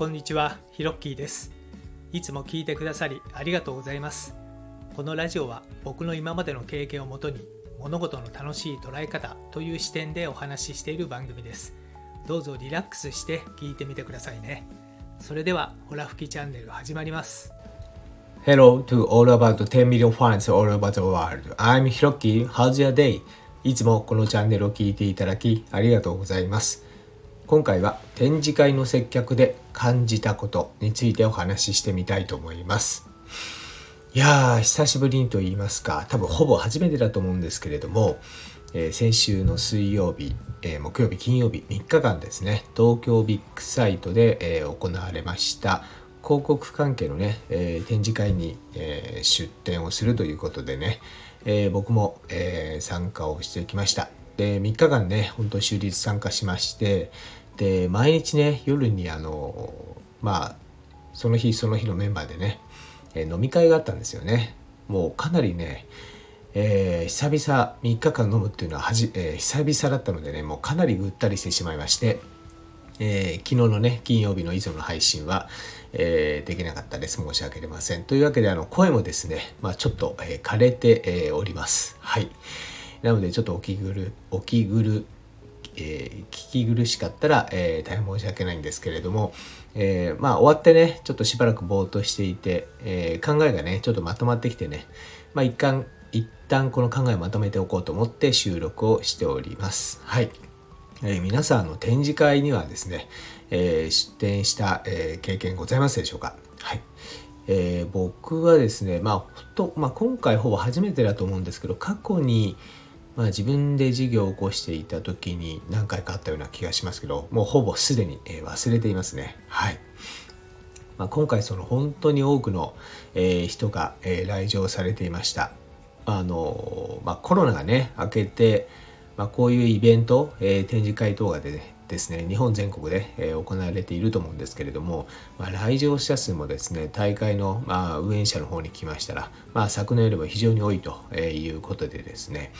こんにちは、ヒロッキーです。いつも聞いてくださりありがとうございます。このラジオは僕の今までの経験をもとに物事の楽しい捉え方という視点でお話ししている番組です。どうぞリラックスして聞いてみてくださいね。それでは、ホラ吹きチャンネル始まります。Hello to all about 10 million fans all over the world. I'm Hiroki. How's your day? いつもこのチャンネルを聞いていただきありがとうございます。今回は展示会の接客で感じたことについてお話ししてみたいと思います。いやー、久しぶりにと言いますか、多分ほぼ初めてだと思うんですけれども、えー先週の水曜日、えー木曜日、金曜日、3日間ですね、東京ビッグサイトで、えー行われました、広告関係のね、えー展示会に、えー出展をするということでね、えー僕も、えー参加をしてきました。で、3日間ね、本当に終日参加しまして、で、毎日ね、夜にあの、まあ、その日その日のメンバーでね、え飲み会があったんですよね。もうかなりね、えー久々3日間飲むっていうのははじ、えー久々だったのでねもうかなりぐったりしてしまいまして、えー昨日のね金曜日の以上の配信は、えーできなかったです。申し訳ありません。というわけであの声もですね、まあ、ちょっと、えー枯れて、えおります。はい。なのでちょっとお気ぐるお気ぐるえー聞き苦しかったら、えー大変申し訳ないんですけれども、えーまあ終わってねちょっとしばらくぼーっとしていて、え考えがねちょっとまとまってきてねまあ一旦一旦この考えをまとめておこうと思って収録をしております。はい、えー皆さんの展示会にはですね、え出展した、え経験ございますでしょうか。はい。え僕はですね、まあほとまあ、今回ほぼ初めてだと思うんですけど過去に、まあ、自分で事業を起こしていた時に何回かあったような気がしますけどもうほぼすでに、え忘れていますね。はい、まあ、今回その本当に多くの、え人が、え来場されていました。あの、まあ、コロナがね明けて、まあ、こういうイベント、えー展示会等がで、ですね日本全国で、えー行われていると思うんですけれども、まあ、来場者数もですね大会の、まあ、運営者の方に来ましたら、まあ、昨年よりも非常に多いということでですね。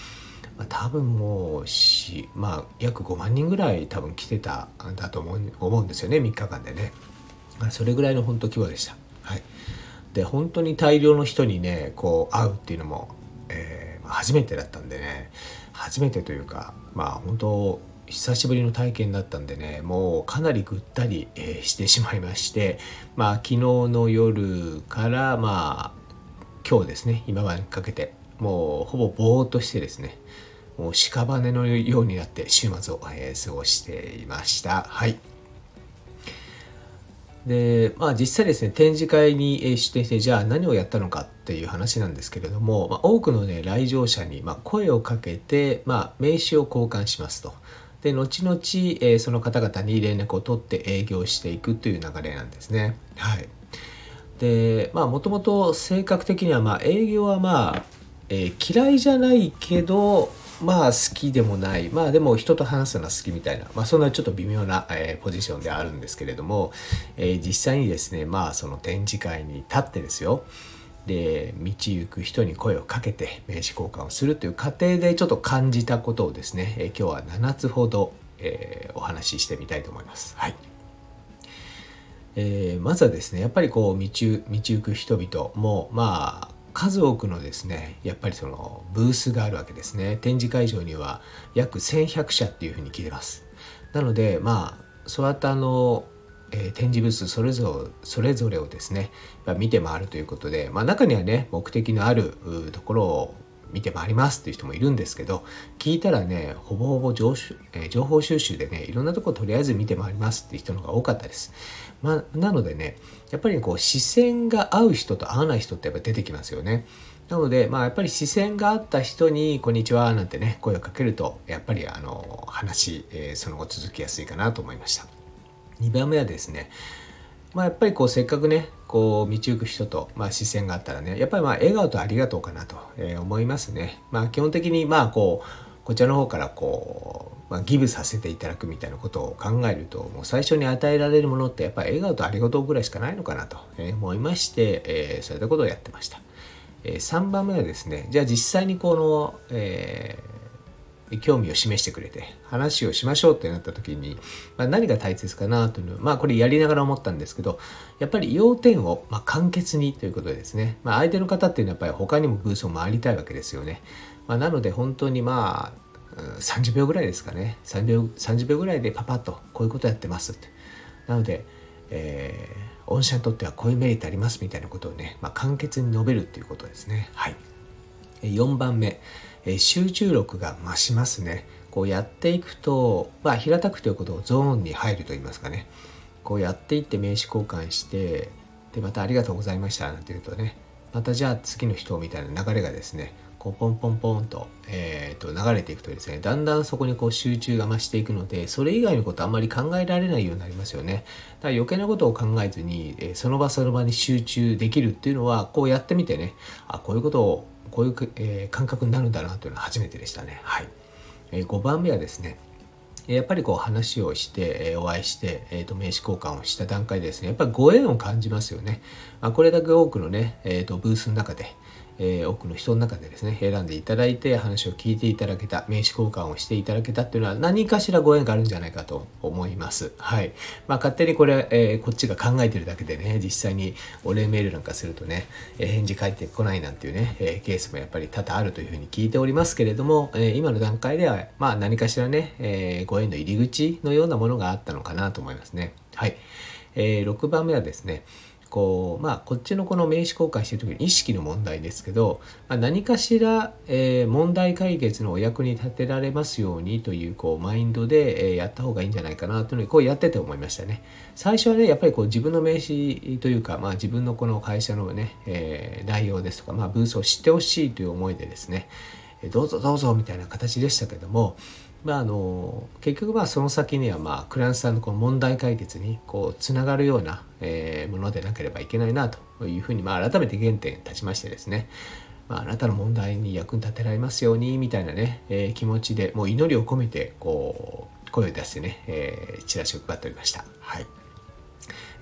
まあ、多分もうし、まあ、約5万人ぐらい多分来てたんだと思う思うんですよね3日間でね、まあ、それぐらいの本当規模でした。はい。で本当に大量の人にねこう会うっていうのも、えー初めてだったんでね。初めてというかまあ本当久しぶりの体験だったんでねもうかなりぐったり、えーしてしまいましてまあ昨日の夜からまあ今日ですね今晩にかけてもうほぼぼーっとしてですね。もう屍のようになって週末を、えー過ごしていました。はい。でまあ実際ですね展示会に出展してじゃあ何をやったのかっていう話なんですけれども、まあ、多くのね来場者に、まあ、声をかけて、まあ、名刺を交換しますと。で後々、えーその方々に連絡を取って営業していくという流れなんですね。はい。でまあもともと性格的にはまあ営業はまあ、えー嫌いじゃないけどまあ好きでもない。まあでも人と話すのは好きみたいな、まあ、そんなちょっと微妙な、えーポジションであるんですけれども、えー実際にですねまあその展示会に立ってですよ。で道行く人に声をかけて名刺交換をするという過程でちょっと感じたことをですね、えー今日は7つほど、えーお話ししてみたいと思います。はい。えまずはですねやっぱりこう道道行く人々もまあ数多くのですねやっぱりそのブースがあるわけですね。展示会場には約1100社っていうふうに聞いてます。なのでまあそうやってあの、えー展示ブースそれぞれそれぞれをですねまあ見て回るということで、まあ、中にはね目的のあるところを見て回りますっていう人もいるんですけど聞いたらねほぼほぼ情,、えー情報収集でねいろんなとことりあえず見て回りますっていう人の方が多かったです、まあ、なのでねやっぱりこう視線が合う人と合わない人ってやっぱ出てきますよね。なので、まあ、やっぱり視線があった人に「こんにちは」なんてね声をかけるとやっぱりあの話、えーその後続きやすいかなと思いました。2番目はですねまあ、やっぱりこうせっかくねこう道行く人と、まあ、視線があったらねやっぱりまあ笑顔とありがとうかなと、えー思いますね。まあ、基本的にまあこうこちらの方からこう、まあ、ギブさせていただくみたいなことを考えるともう最初に与えられるものってやっぱり笑顔とありがとうぐらいしかないのかなとえー思いまして、えーそういったことをやってました。え3番目はですねじゃあ実際にこの、えー興味を示してくれて話をしましょうってなった時に、まあ、何が大切かなというのはまあこれやりながら思ったんですけどやっぱり要点をま簡潔にということでですね、まあ、相手の方っていうのはやっぱり他にもブースを回りたいわけですよね、まあ、なので本当にまあ30秒ぐらいですかね。30秒 ,30 秒ぐらいでパパッとこういうことやってますって。なので、えー、御社にとってはこういうメリットありますみたいなことをね、まあ、簡潔に述べるっていうことですね。はい。4番目。え集中力が増しますね。こうやっていくと、まあ、平たくということをゾーンに入ると言いますかね。こうやっていって名刺交換してでまたありがとうございましたなんて言うとねまたじゃあ次の人みたいな流れがですねこうポンポンポンと,、えー、と流れていくとですねだんだんそこにこう集中が増していくのでそれ以外のことあんまり考えられないようになりますよね。だから余計なことを考えずに、えその場その場に集中できるっていうのはこうやってみてねあこういうことをこういう、えー、感覚になるんだなというのは初めてでしたね。はいえー、5番目はですねやっぱりこう話をして、えお会いして、えー、と名刺交換をした段階でですねやっぱりご縁を感じますよね。まあ、これだけ多くのね、えー、とブースの中で、えー、多くの人の中でですね選んでいただいて話を聞いていただけた名刺交換をしていただけたっていうのは何かしらご縁があるんじゃないかと思います。はい。まあ勝手にこれ、えー、こっちが考えてるだけでね実際にお礼メールなんかするとね、え、返事返ってこないなんていうね、えケースもやっぱり多々あるというふうに聞いておりますけれども、え今の段階ではまあ何かしらね、えご縁の入り口のようなものがあったのかなと思いますね。はい、えー6番目はですねこうまあこっちのこの名刺交換してる時に意識の問題ですけど、まあ、何かしら、えー、問題解決のお役に立てられますようにというこうマインドで、えー、やった方がいいんじゃないかなというのにこうやってて思いましたね。最初はねやっぱりこう自分の名刺というか、まあ、自分のこの会社のね、えー、内容ですとか、まあ、ブースを知ってほしいという思いでですねどうぞどうぞみたいな形でしたけどもまあ、あの結局まあその先にはまあクランスさんのこの問題解決にこうつながるような、えー、ものでなければいけないなというふうにまあ改めて原点立ちましてですね、まあ、あなたの問題に役に立てられますようにみたいなね、えー、気持ちでもう祈りを込めてこう声を出してね、えー、チラシを配っておりました。はい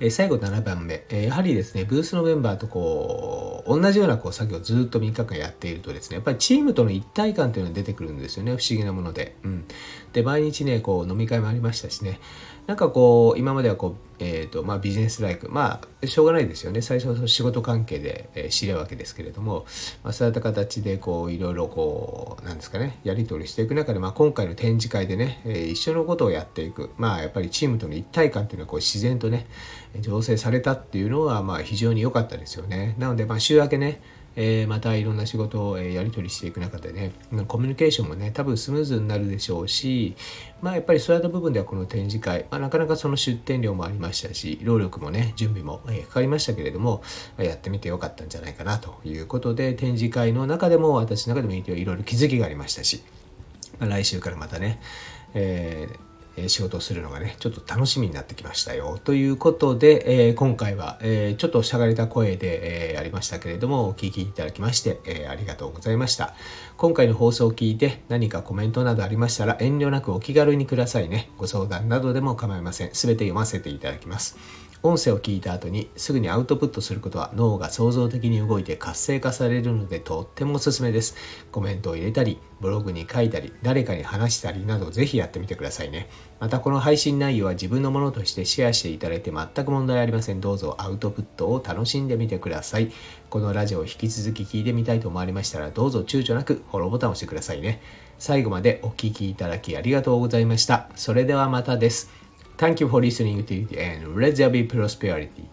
え最後7番目、えやはりですね、ブースのメンバーとこう、同じようなこう作業をずっと3日間やっているとですね、やっぱりチームとの一体感というのが出てくるんですよね、不思議なもので。うん。で、毎日ね、こう、飲み会もありましたしね、なんかこう、今まではこう、えーとまあ、ビジネスライク、まあ、しょうがないですよね、最初は仕事関係で、え、知り合うわけですけれども、まあ、そういった形でこういろいろこう、なんですかね、やり取りしていく中で、まあ、今回の展示会でね、え、一緒のことをやっていく、まあ、やっぱりチームとの一体感というのはこう自然とね、醸成されたっていうのは、まあ、非常に良かったですよね。なので、まあ、週明けね、えー、またいろんな仕事を、やり取りしていく中でねコミュニケーションもね多分スムーズになるでしょうしまあやっぱりそういった部分ではこの展示会、まあ、なかなかその出展料もありましたし労力もね準備も、かかりましたけれどもやってみてよかったんじゃないかなということで展示会の中でも私の中でもいろいろ気づきがありましたし、まあ、来週からまたね、えー仕事をするのがね、ちょっと楽しみになってきましたよ。ということで、えー、今回は、え、ちょっとしゃがれた声で、え、ありましたけれども、お聞きいただきまして、えありがとうございました。今回の放送を聞いて何かコメントなどありましたら遠慮なくお気軽にくださいね。ご相談などでも構いません。すべて読ませていただきます。音声を聞いた後にすぐにアウトプットすることは脳が創造的に動いて活性化されるのでとってもおすすめです。コメントを入れたり、ブログに書いたり、誰かに話したりなどぜひやってみてくださいね。またこの配信内容は自分のものとしてシェアしていただいて全く問題ありません。どうぞアウトプットを楽しんでみてください。このラジオを引き続き聞いてみたいと思われましたらどうぞ躊躇なくフォローボタンを押してくださいね。最後までお聴きいただきありがとうございました。それではまたです。Thank you for listening to the end. Let there be prosperity.